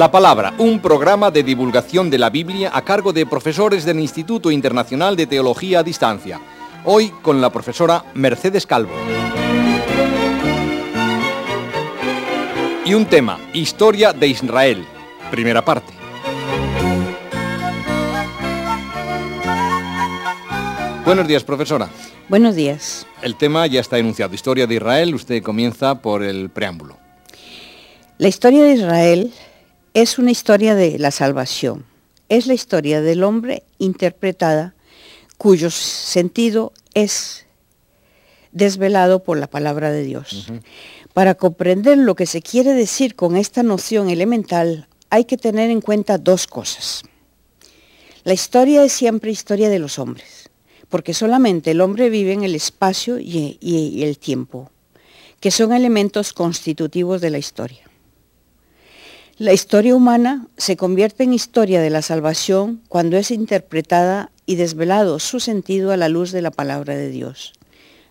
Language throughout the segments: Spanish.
La Palabra, un programa de divulgación de la Biblia a cargo de profesores del Instituto Internacional de Teología a Distancia. Hoy con la profesora Mercedes Calvo. Y un tema, Historia de Israel, primera parte. Buenos días, profesora. Buenos días. El tema ya está enunciado, Historia de Israel. Usted comienza por el preámbulo. La historia de Israel es una historia de la salvación. Es la historia del hombre interpretada cuyo sentido es desvelado por la palabra de Dios. Para comprender lo que se quiere decir con esta noción elemental, hay que tener en cuenta dos cosas. La historia es siempre historia de los hombres, porque solamente el hombre vive en el espacio y, y el tiempo, que son elementos constitutivos de la historia. La historia humana se convierte en historia de la salvación cuando es interpretada y desvelado su sentido a la luz de la palabra de Dios.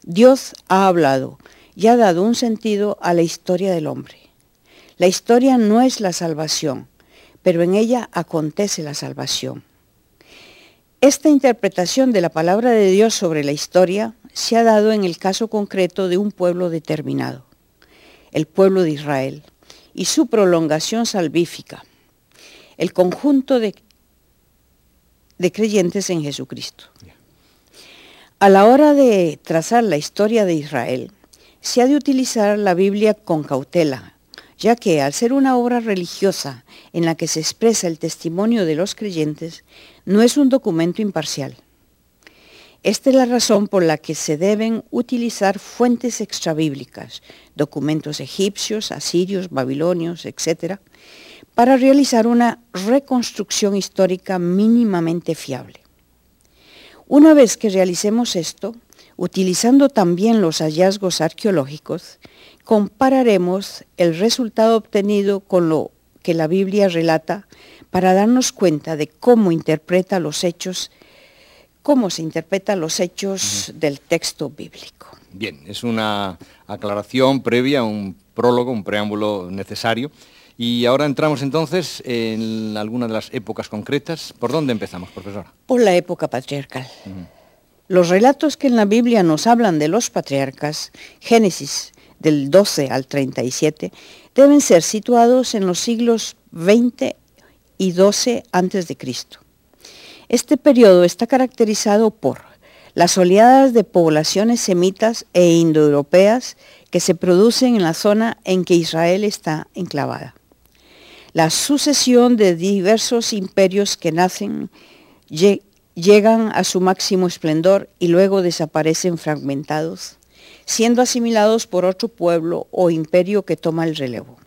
Dios ha hablado y ha dado un sentido a la historia del hombre. La historia no es la salvación, pero en ella acontece la salvación. Esta interpretación de la palabra de Dios sobre la historia se ha dado en el caso concreto de un pueblo determinado, el pueblo de Israel y su prolongación salvífica, el conjunto de, de creyentes en Jesucristo. A la hora de trazar la historia de Israel, se ha de utilizar la Biblia con cautela, ya que al ser una obra religiosa en la que se expresa el testimonio de los creyentes, no es un documento imparcial. Esta es la razón por la que se deben utilizar fuentes extrabíblicas, documentos egipcios, asirios, babilonios, etc., para realizar una reconstrucción histórica mínimamente fiable. Una vez que realicemos esto, utilizando también los hallazgos arqueológicos, compararemos el resultado obtenido con lo que la Biblia relata para darnos cuenta de cómo interpreta los hechos cómo se interpretan los hechos del texto bíblico. Bien, es una aclaración previa, un prólogo, un preámbulo necesario. Y ahora entramos entonces en alguna de las épocas concretas. ¿Por dónde empezamos, profesora? Por la época patriarcal. Los relatos que en la Biblia nos hablan de los patriarcas, Génesis del 12 al 37, deben ser situados en los siglos 20 y 12 antes de Cristo. Este periodo está caracterizado por las oleadas de poblaciones semitas e indoeuropeas que se producen en la zona en que Israel está enclavada. La sucesión de diversos imperios que nacen, llegan a su máximo esplendor y luego desaparecen fragmentados, siendo asimilados por otro pueblo o imperio que toma el relevo.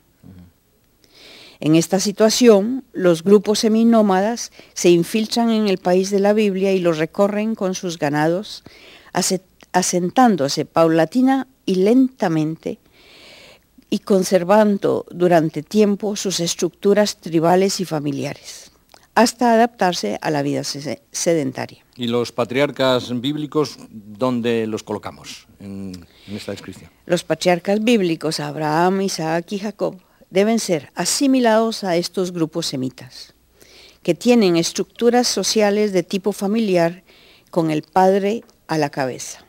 En esta situación, los grupos seminómadas se infiltran en el país de la Biblia y lo recorren con sus ganados, asentándose paulatina y lentamente y conservando durante tiempo sus estructuras tribales y familiares, hasta adaptarse a la vida sedentaria. ¿Y los patriarcas bíblicos dónde los colocamos en, en esta descripción? Los patriarcas bíblicos, Abraham, Isaac y Jacob, deben ser asimilados a estos grupos semitas, que tienen estructuras sociales de tipo familiar con el padre a la cabeza.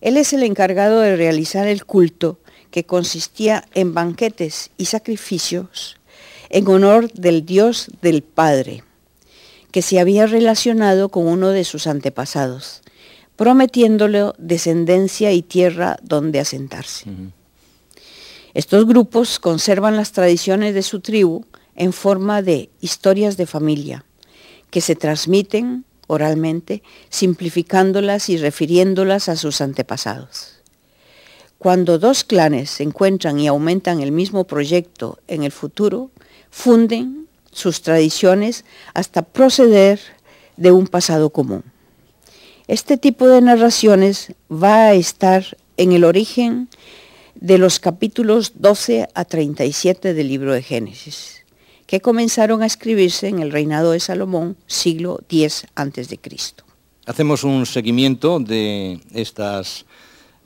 Él es el encargado de realizar el culto que consistía en banquetes y sacrificios en honor del Dios del Padre, que se había relacionado con uno de sus antepasados, prometiéndole descendencia y tierra donde asentarse. Estos grupos conservan las tradiciones de su tribu en forma de historias de familia, que se transmiten oralmente, simplificándolas y refiriéndolas a sus antepasados. Cuando dos clanes se encuentran y aumentan el mismo proyecto en el futuro, funden sus tradiciones hasta proceder de un pasado común. Este tipo de narraciones va a estar en el origen de los capítulos 12 a 37 del libro de Génesis, que comenzaron a escribirse en el reinado de Salomón, siglo X a.C. Hacemos un seguimiento de estas,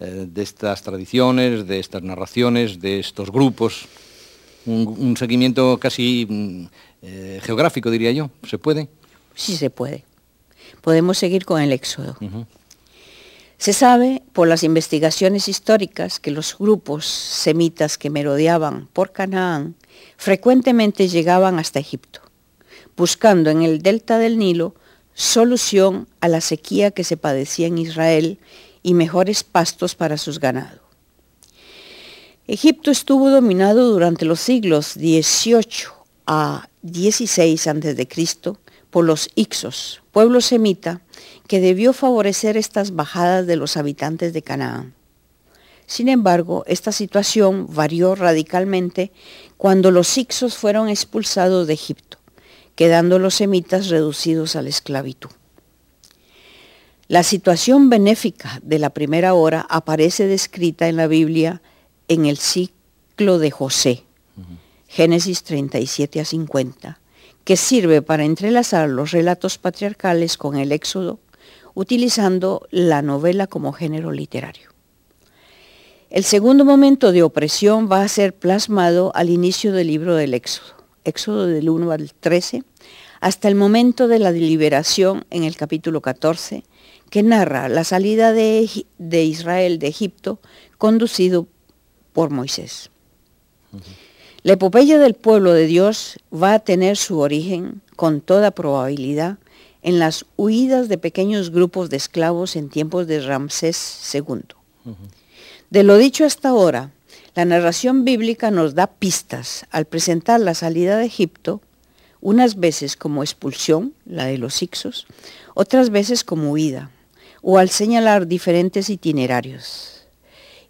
eh, de estas tradiciones, de estas narraciones, de estos grupos. un, seguimiento casi mm, eh, geográfico, diría yo. ¿Se puede? Sí se puede. Podemos seguir con el éxodo. Se sabe por las investigaciones históricas que los grupos semitas que merodeaban por Canaán frecuentemente llegaban hasta Egipto, buscando en el delta del Nilo solución a la sequía que se padecía en Israel y mejores pastos para sus ganados. Egipto estuvo dominado durante los siglos XVIII a XVI a.C. por los Ixos, pueblo semita que debió favorecer estas bajadas de los habitantes de Canaán. Sin embargo, esta situación varió radicalmente cuando los Ixos fueron expulsados de Egipto, quedando los semitas reducidos a la esclavitud. La situación benéfica de la primera hora aparece descrita en la Biblia en el ciclo de José, Génesis 37 a 50, que sirve para entrelazar los relatos patriarcales con el Éxodo, utilizando la novela como género literario. El segundo momento de opresión va a ser plasmado al inicio del libro del Éxodo, Éxodo del 1 al 13, hasta el momento de la deliberación en el capítulo 14, que narra la salida de Israel de Egipto conducido por Moisés. La epopeya del pueblo de Dios va a tener su origen, con toda probabilidad, en las huidas de pequeños grupos de esclavos en tiempos de Ramsés II. De lo dicho hasta ahora, la narración bíblica nos da pistas al presentar la salida de Egipto, unas veces como expulsión, la de los Ixos, otras veces como huida, o al señalar diferentes itinerarios,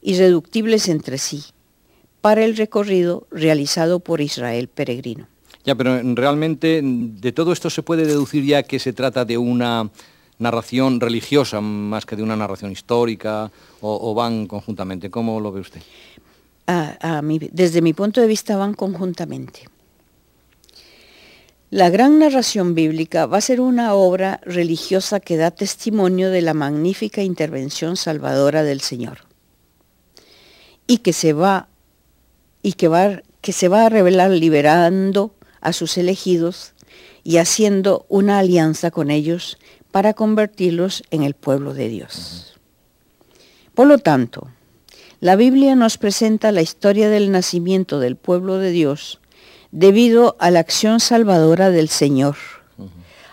irreductibles entre sí, para el recorrido realizado por Israel peregrino. Ya, pero realmente de todo esto se puede deducir ya que se trata de una narración religiosa más que de una narración histórica o, van conjuntamente. ¿Cómo lo ve usted? desde mi punto de vista van conjuntamente. La gran narración bíblica va a ser una obra religiosa que da testimonio de la magnífica intervención salvadora del Señor y que se va y que, va, que se va a revelar liberando a sus elegidos y haciendo una alianza con ellos para convertirlos en el pueblo de Dios. Por lo tanto, la Biblia nos presenta la historia del nacimiento del pueblo de Dios debido a la acción salvadora del Señor,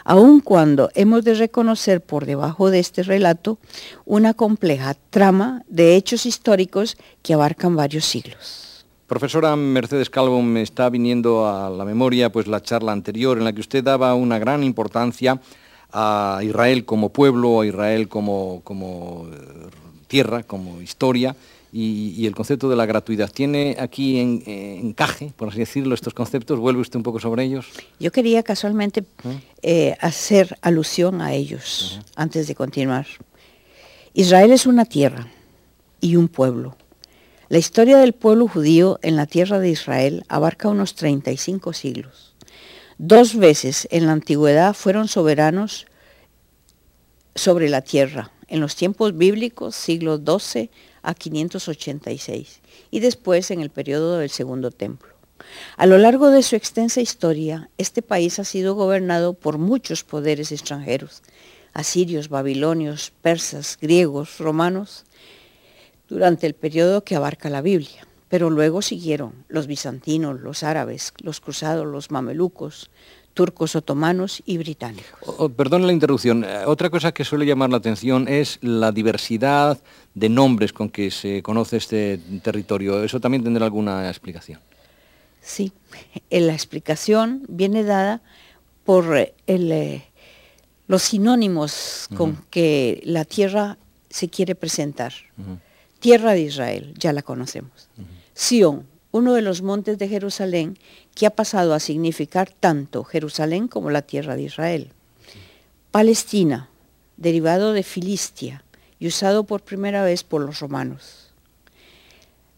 aun cuando hemos de reconocer por debajo de este relato una compleja trama de hechos históricos que abarcan varios siglos. Profesora Mercedes Calvo, me está viniendo a la memoria pues la charla anterior en la que usted daba una gran importancia a Israel como pueblo, a Israel como, como eh, tierra, como historia y, el concepto de la gratuidad. ¿Tiene aquí en, encaje, por así decirlo, estos conceptos? ¿Vuelve usted un poco sobre ellos? Yo quería casualmente ¿Eh? Eh, hacer alusión a ellos antes de continuar. Israel es una tierra y un pueblo la historia del pueblo judío en la tierra de Israel abarca unos 35 siglos. Dos veces en la antigüedad fueron soberanos sobre la tierra, en los tiempos bíblicos, siglo XII a 586, y después en el periodo del Segundo Templo. A lo largo de su extensa historia, este país ha sido gobernado por muchos poderes extranjeros, asirios, babilonios, persas, griegos, romanos, durante el periodo que abarca la Biblia. Pero luego siguieron los bizantinos, los árabes, los cruzados, los mamelucos, turcos otomanos y británicos. Oh, perdón la interrupción. Eh, otra cosa que suele llamar la atención es la diversidad de nombres con que se conoce este territorio. ¿Eso también tendrá alguna explicación? Sí, la explicación viene dada por eh, eh, los sinónimos con que la tierra se quiere presentar. Tierra de Israel, ya la conocemos. Sión, uno de los montes de Jerusalén que ha pasado a significar tanto Jerusalén como la tierra de Israel. Palestina, derivado de Filistia y usado por primera vez por los romanos.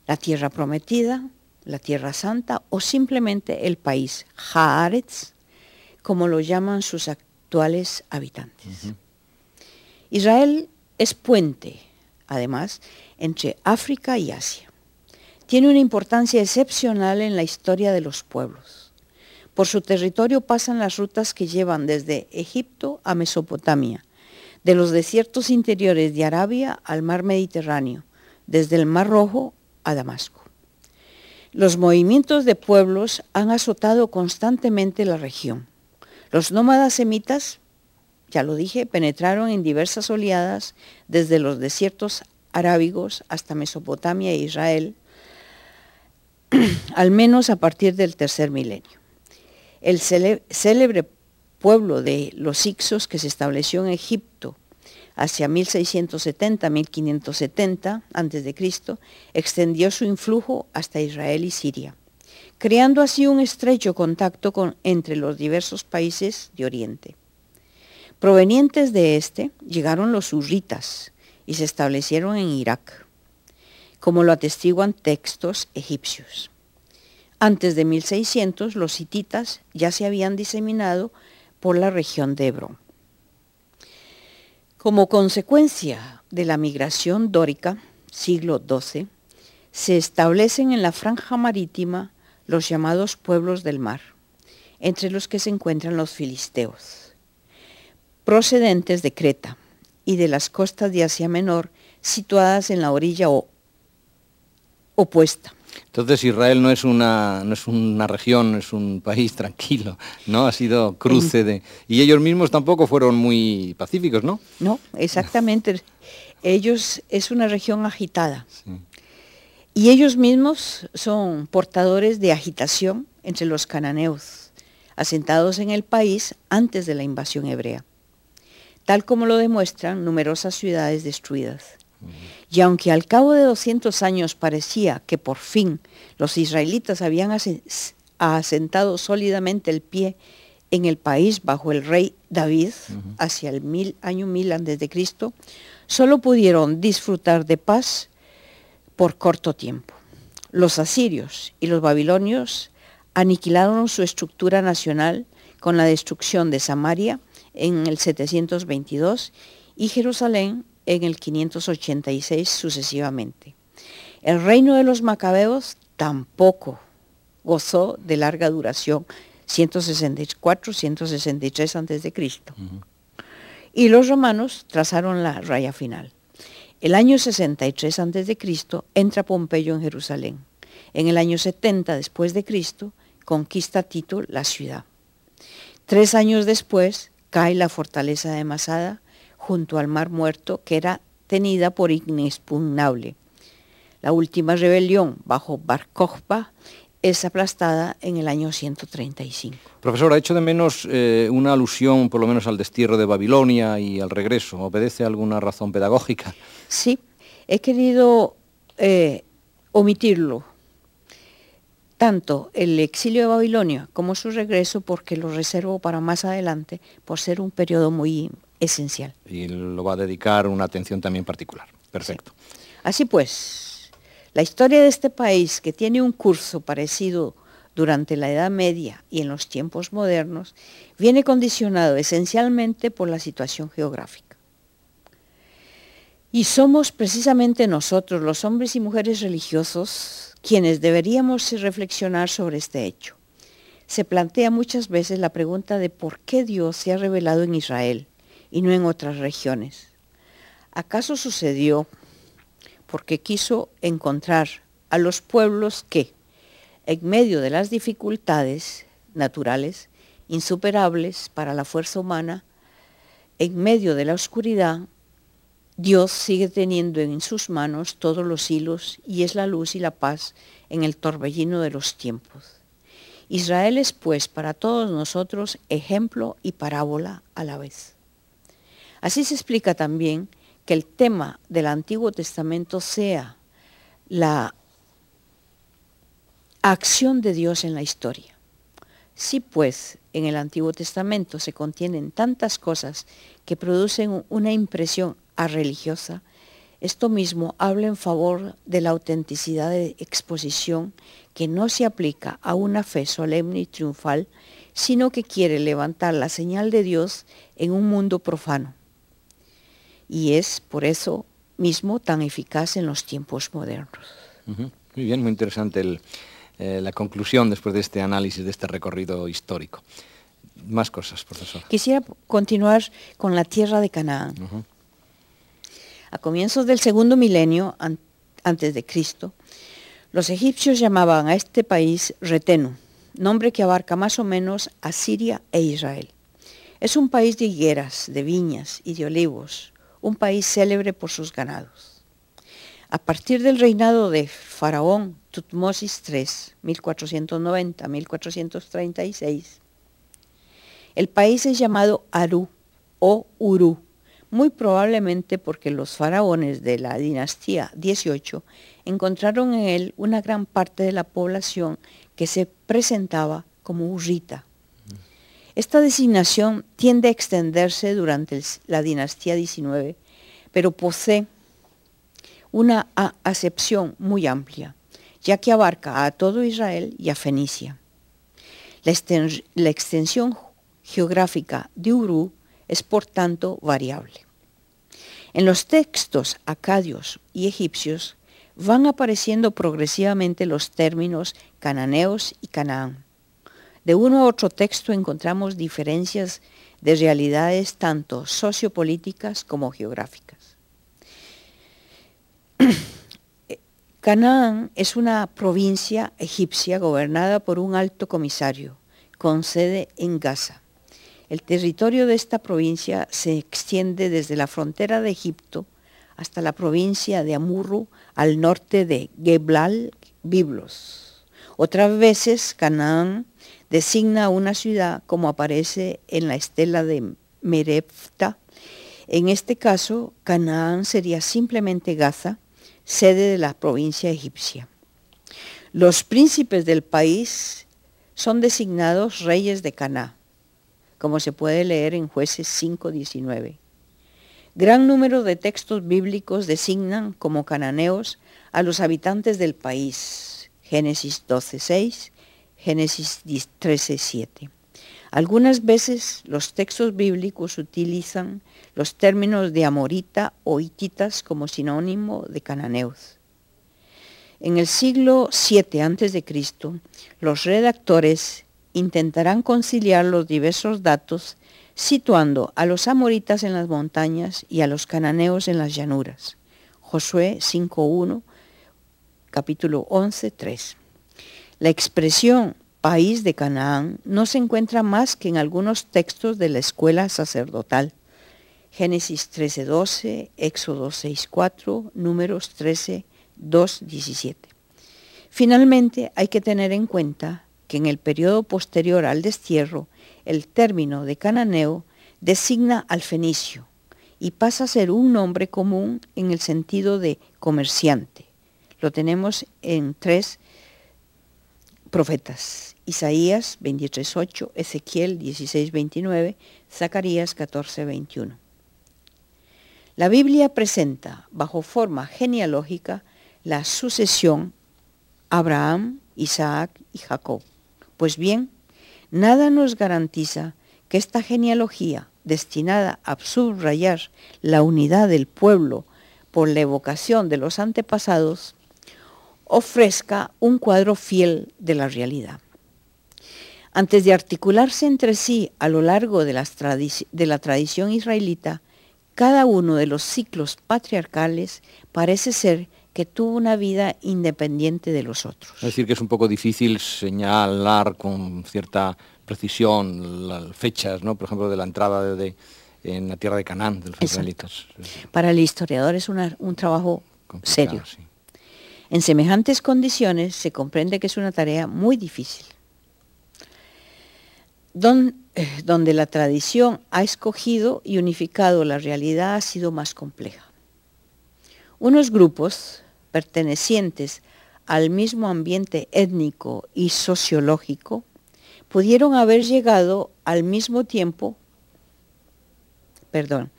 La tierra prometida, la tierra santa o simplemente el país, Haaretz, como lo llaman sus actuales habitantes. Israel es puente, además, entre África y Asia. tiene una importancia excepcional en la historia de los pueblos. Por su territorio pasan las rutas que llevan desde Egipto a Mesopotamia, de los desiertos interiores de Arabia al mar Mediterráneo, desde el Mar Rojo a Damasco. Los movimientos de pueblos han azotado constantemente la región. Los nómadas semitas, ya lo dije, penetraron en diversas oleadas desde los desiertos arábigos hasta Mesopotamia e Israel, al menos a partir del tercer milenio. El célebre pueblo de los Ixos que se estableció en Egipto hacia 1670-1570 a.C., extendió su influjo hasta Israel y Siria, creando así un estrecho contacto con, entre los diversos países de Oriente. Provenientes de este llegaron los urritas y se establecieron en Irak, como lo atestiguan textos egipcios. Antes de 1600, los hititas ya se habían diseminado por la región de Hebrón. Como consecuencia de la migración dórica, siglo XII, se establecen en la franja marítima los llamados pueblos del mar, entre los que se encuentran los filisteos, procedentes de Creta y de las costas de Asia Menor, situadas en la orilla opuesta. Entonces Israel no es una no es una región, es un país tranquilo, ¿no? Ha sido cruce de y ellos mismos tampoco fueron muy pacíficos, ¿no? No, exactamente. ellos es una región agitada. Y ellos mismos son portadores de agitación entre los cananeos, asentados en el país antes de la invasión hebrea, tal como lo demuestran numerosas ciudades destruidas. Y aunque al cabo de 200 años parecía que por fin los israelitas habían asentado sólidamente el pie en el país bajo el rey David hacia el mil, año 1000 antes de Cristo, solo pudieron disfrutar de paz por corto tiempo. Los asirios y los babilonios aniquilaron su estructura nacional con la destrucción de Samaria en el 722 y Jerusalén en el 586 sucesivamente. El reino de los macabeos tampoco gozó de larga duración, 164-163 a.C. Y los romanos trazaron la raya final. El año 63 a.C. entra Pompeyo en Jerusalén. En el año 70 después de Cristo conquista Tito la ciudad. Tres años después cae la fortaleza de Masada junto al Mar Muerto, que era tenida por inexpugnable. La última rebelión bajo Bar es aplastada en el año 135. Profesor, ha hecho de menos eh, una alusión por lo menos al destierro de Babilonia y al regreso. ¿Obedece a alguna razón pedagógica? Sí, he querido eh, omitirlo, tanto el exilio de Babilonia como su regreso, porque lo reservo para más adelante, por ser un periodo muy esencial. Y lo va a dedicar una atención también particular. Perfecto. Así pues, la historia de este país, que tiene un curso parecido durante la Edad Media y en los tiempos modernos, viene condicionado esencialmente por la situación geográfica. Y somos precisamente nosotros, los hombres y mujeres religiosos, quienes deberíamos reflexionar sobre este hecho. Se plantea muchas veces la pregunta de por qué Dios se ha revelado en Israel y no en otras regiones. ¿Acaso sucedió porque quiso encontrar a los pueblos que, en medio de las dificultades naturales, insuperables para la fuerza humana, en medio de la oscuridad, Dios sigue teniendo en sus manos todos los hilos y es la luz y la paz en el torbellino de los tiempos. Israel es pues para todos nosotros ejemplo y parábola a la vez. Así se explica también que el tema del Antiguo Testamento sea la acción de Dios en la historia. Si pues en el Antiguo Testamento se contienen tantas cosas que producen una impresión religiosa, esto mismo habla en favor de la autenticidad de exposición que no se aplica a una fe solemne y triunfal, sino que quiere levantar la señal de Dios en un mundo profano y es por eso mismo tan eficaz en los tiempos modernos. Muy bien, muy interesante eh, la conclusión después de este análisis, de este recorrido histórico. Más cosas, profesor. Quisiera continuar con la tierra de Canaán. A comienzos del segundo milenio antes de Cristo, los egipcios llamaban a este país Retenu, nombre que abarca más o menos a Siria e Israel. Es un país de higueras, de viñas y de olivos, un país célebre por sus ganados. A partir del reinado de Faraón Tutmosis III, 1490-1436, el país es llamado Aru o Uru, muy probablemente porque los faraones de la dinastía 18 encontraron en él una gran parte de la población que se presentaba como urrita. Esta designación tiende a extenderse durante la dinastía 19, pero posee una acepción muy amplia, ya que abarca a todo Israel y a Fenicia. La, la extensión geográfica de Uru es por tanto variable. En los textos acadios y egipcios van apareciendo progresivamente los términos cananeos y Canaán. De uno a otro texto encontramos diferencias de realidades tanto sociopolíticas como geográficas. Canaán es una provincia egipcia gobernada por un alto comisario con sede en Gaza. El territorio de esta provincia se extiende desde la frontera de Egipto hasta la provincia de Amurru al norte de Geblal Biblos. Otras veces Canaán designa una ciudad como aparece en la estela de Merefta. En este caso, Canaán sería simplemente Gaza, sede de la provincia egipcia. Los príncipes del país son designados reyes de Canaán como se puede leer en jueces 5.19. Gran número de textos bíblicos designan como cananeos a los habitantes del país. Génesis 12.6, Génesis 13.7. Algunas veces los textos bíblicos utilizan los términos de amorita o hititas como sinónimo de cananeos. En el siglo VII a.C., los redactores intentarán conciliar los diversos datos situando a los amoritas en las montañas y a los cananeos en las llanuras. Josué 5.1, capítulo 11.3. La expresión país de Canaán no se encuentra más que en algunos textos de la escuela sacerdotal. Génesis 13.12, Éxodo 6.4, Números 13.2.17. Finalmente, hay que tener en cuenta en el periodo posterior al destierro, el término de cananeo designa al fenicio y pasa a ser un nombre común en el sentido de comerciante. Lo tenemos en tres profetas, Isaías 23.8, Ezequiel 16.29, Zacarías 14.21. La Biblia presenta bajo forma genealógica la sucesión Abraham, Isaac y Jacob. Pues bien, nada nos garantiza que esta genealogía, destinada a subrayar la unidad del pueblo por la evocación de los antepasados, ofrezca un cuadro fiel de la realidad. Antes de articularse entre sí a lo largo de, la tradición israelita, cada uno de los ciclos patriarcales parece ser que tuvo una vida independiente de los otros. Es decir, que es un poco difícil señalar con cierta precisión las fechas, ¿no? por ejemplo, de la entrada de, en la tierra de Canaán de los israelitas. Para el historiador es un trabajo serio. En semejantes condiciones se comprende que es una tarea muy difícil. Eh, donde la tradición ha escogido y unificado la realidad ha sido más compleja. Unos grupos pertenecientes al mismo ambiente étnico y sociológico pudieron haber llegado al mismo tiempo, perdón,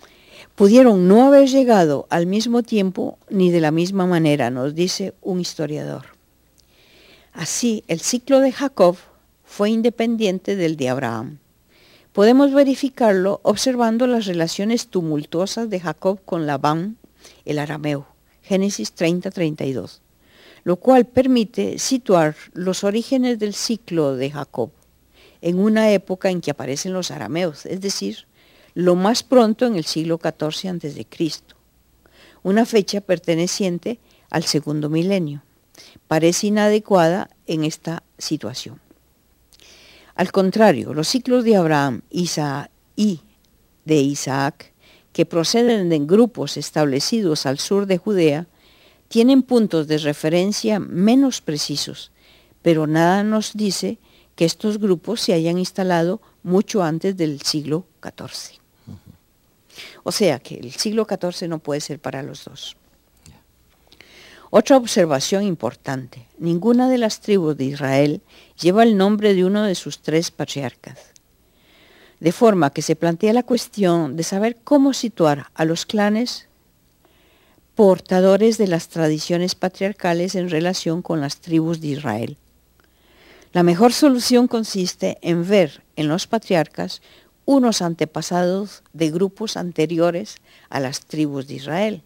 pudieron no haber llegado al mismo tiempo ni de la misma manera, nos dice un historiador. Así, el ciclo de Jacob fue independiente del de Abraham. Podemos verificarlo observando las relaciones tumultuosas de Jacob con Labán, el arameo. Génesis 30, 32. lo cual permite situar los orígenes del ciclo de Jacob en una época en que aparecen los arameos, es decir, lo más pronto en el siglo XIV a.C., una fecha perteneciente al segundo milenio. Parece inadecuada en esta situación. Al contrario, los ciclos de Abraham Isaac, y de Isaac, que proceden de grupos establecidos al sur de Judea, tienen puntos de referencia menos precisos, pero nada nos dice que estos grupos se hayan instalado mucho antes del siglo XIV. O sea que el siglo XIV no puede ser para los dos. Otra observación importante, ninguna de las tribus de Israel lleva el nombre de uno de sus tres patriarcas. De forma que se plantea la cuestión de saber cómo situar a los clanes portadores de las tradiciones patriarcales en relación con las tribus de Israel. La mejor solución consiste en ver en los patriarcas unos antepasados de grupos anteriores a las tribus de Israel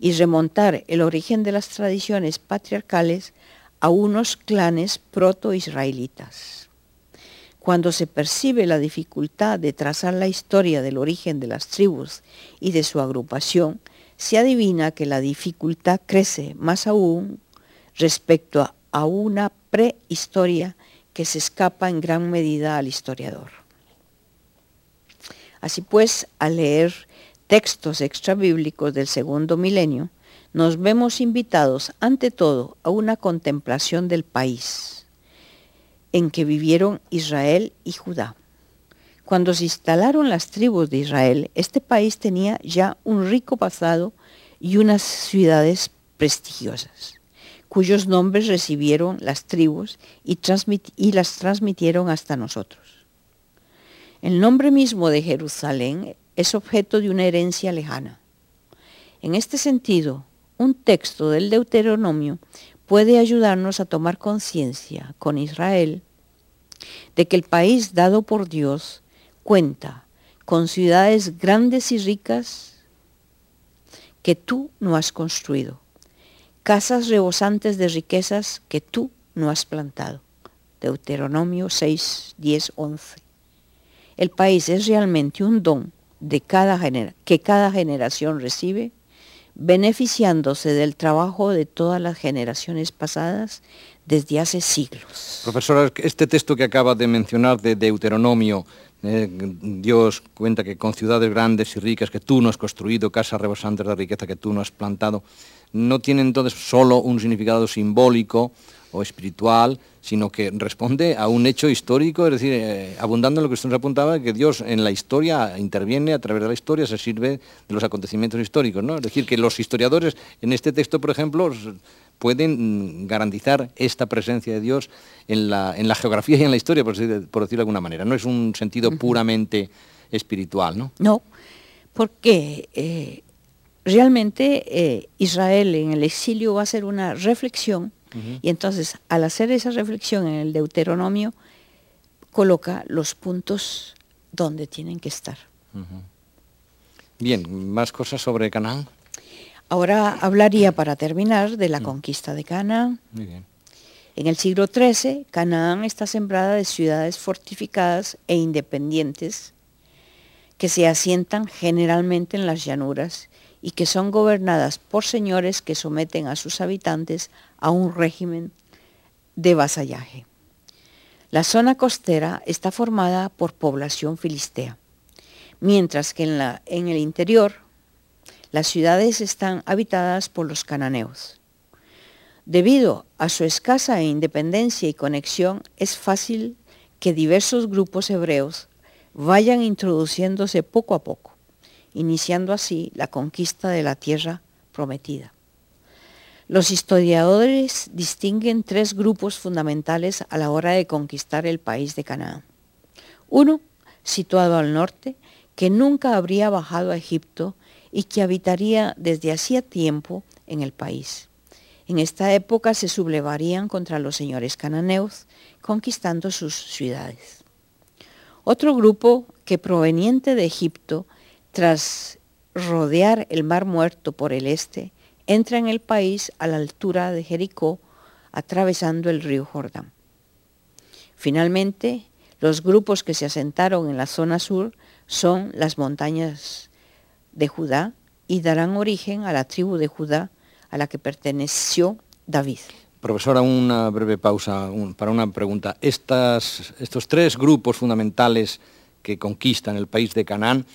y remontar el origen de las tradiciones patriarcales a unos clanes proto-israelitas. Cuando se percibe la dificultad de trazar la historia del origen de las tribus y de su agrupación, se adivina que la dificultad crece más aún respecto a, una prehistoria que se escapa en gran medida al historiador. Así pues, al leer textos extrabíblicos del segundo milenio, nos vemos invitados ante todo a una contemplación del país en que vivieron Israel y Judá. Cuando se instalaron las tribus de Israel, este país tenía ya un rico pasado y unas ciudades prestigiosas, cuyos nombres recibieron las tribus y, las transmitieron hasta nosotros. El nombre mismo de Jerusalén es objeto de una herencia lejana. En este sentido, un texto del Deuteronomio puede ayudarnos a tomar conciencia con Israel de que el país dado por Dios cuenta con ciudades grandes y ricas que tú no has construido, casas rebosantes de riquezas que tú no has plantado. Deuteronomio 6, 10, 11. El país es realmente un don de cada que cada generación recibe, beneficiándose del trabajo de todas las generaciones pasadas desde hace siglos. Profesora, este texto que acaba de mencionar de Deuteronomio, eh, Dios cuenta que con ciudades grandes y ricas que tú no has construido, casas rebosantes de riqueza que tú no has plantado, no tiene entonces solo un significado simbólico o espiritual, sino que responde a un hecho histórico, es decir, eh, abundando en lo que usted nos apuntaba, que Dios en la historia interviene a través de la historia, se sirve de los acontecimientos históricos, ¿no? Es decir, que los historiadores en este texto, por ejemplo, pueden garantizar esta presencia de Dios en la, en la geografía y en la historia, por, decirlo de alguna manera. No es un sentido puramente espiritual, ¿no? No, porque eh, realmente eh, Israel en el exilio va a ser una reflexión y entonces, al hacer esa reflexión en el Deuteronomio, coloca los puntos donde tienen que estar. Bien, más cosas sobre Canaán. Ahora hablaría para terminar de la conquista de Canaán. En el siglo XIII, Canaán está sembrada de ciudades fortificadas e independientes que se asientan generalmente en las llanuras y que son gobernadas por señores que someten a sus habitantes a un régimen de vasallaje. La zona costera está formada por población filistea, mientras que en, la, en el interior las ciudades están habitadas por los cananeos. Debido a su escasa independencia y conexión, es fácil que diversos grupos hebreos vayan introduciéndose poco a poco iniciando así la conquista de la tierra prometida. Los historiadores distinguen tres grupos fundamentales a la hora de conquistar el país de Canaán. Uno, situado al norte, que nunca habría bajado a Egipto y que habitaría desde hacía tiempo en el país. En esta época se sublevarían contra los señores cananeos, conquistando sus ciudades. Otro grupo que proveniente de Egipto tras rodear el Mar Muerto por el este, entra en el país a la altura de Jericó, atravesando el río Jordán. Finalmente, los grupos que se asentaron en la zona sur son las montañas de Judá y darán origen a la tribu de Judá a la que perteneció David. Profesora, una breve pausa para una pregunta. estos tres grupos fundamentales que conquistan el país de Canaán,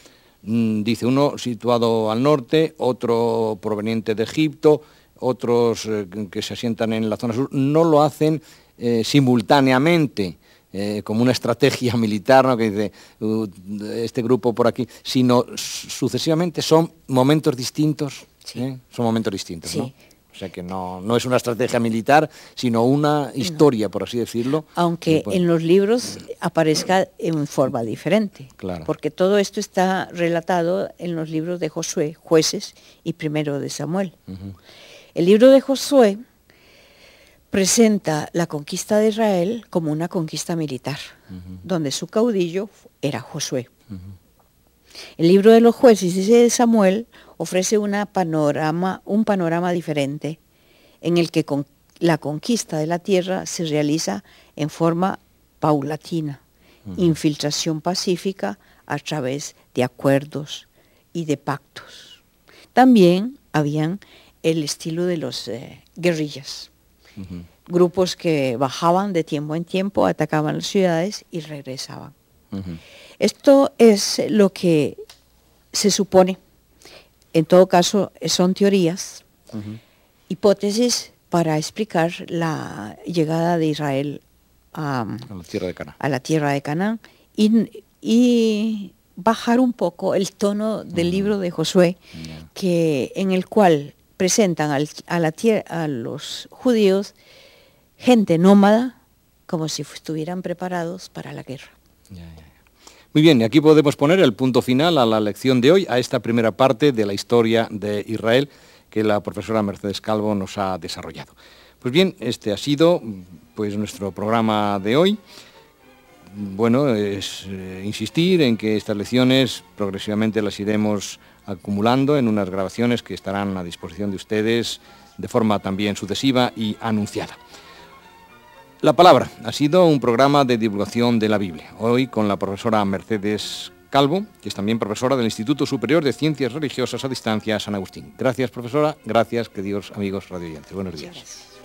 dice uno situado al norte, otro proveniente de Egipto, otros eh, que se asientan en la zona sur, no lo hacen eh, simultáneamente. Eh, como una estrategia militar, ¿no? que dice uh, este grupo por aquí, sino sucesivamente son momentos distintos, son momentos distintos, ¿no? O sea que no, no, es una estrategia militar, sino una historia, por así decirlo. Aunque pues en los libros aparezca en forma diferente. Claro. Porque todo esto está relatado en los libros de Josué, jueces y primero de Samuel. El libro de Josué presenta la conquista de Israel como una conquista militar, donde su caudillo era Josué. El libro de los jueces y de Samuel ofrece una panorama, un panorama diferente en el que la conquista de la tierra se realiza en forma paulatina, infiltración pacífica a través de acuerdos y de pactos. También habían el estilo de los eh, guerrillas. Grupos que bajaban de tiempo en tiempo, atacaban las ciudades y regresaban. Esto es lo que se supone. En todo caso, son teorías, hipótesis para explicar la llegada de Israel a, la tierra de Canaán, a la tierra de Canaán y, bajar un poco el tono del libro de Josué, que, en el cual presentan a, la a los judíos gente nómada como si estuvieran preparados para la guerra. Muy bien, y aquí podemos poner el punto final a la lección de hoy, a esta primera parte de la historia de Israel que la profesora Mercedes Calvo nos ha desarrollado. Pues bien, este ha sido pues, nuestro programa de hoy. Bueno, es eh, insistir en que estas lecciones progresivamente las iremos acumulando en unas grabaciones que estarán a disposición de ustedes de forma también sucesiva y anunciada. La palabra ha sido un programa de divulgación de la Biblia, hoy con la profesora Mercedes Calvo, que es también profesora del Instituto Superior de Ciencias Religiosas a Distancia San Agustín. Gracias, profesora. Gracias, queridos amigos radioyentes. Buenos días.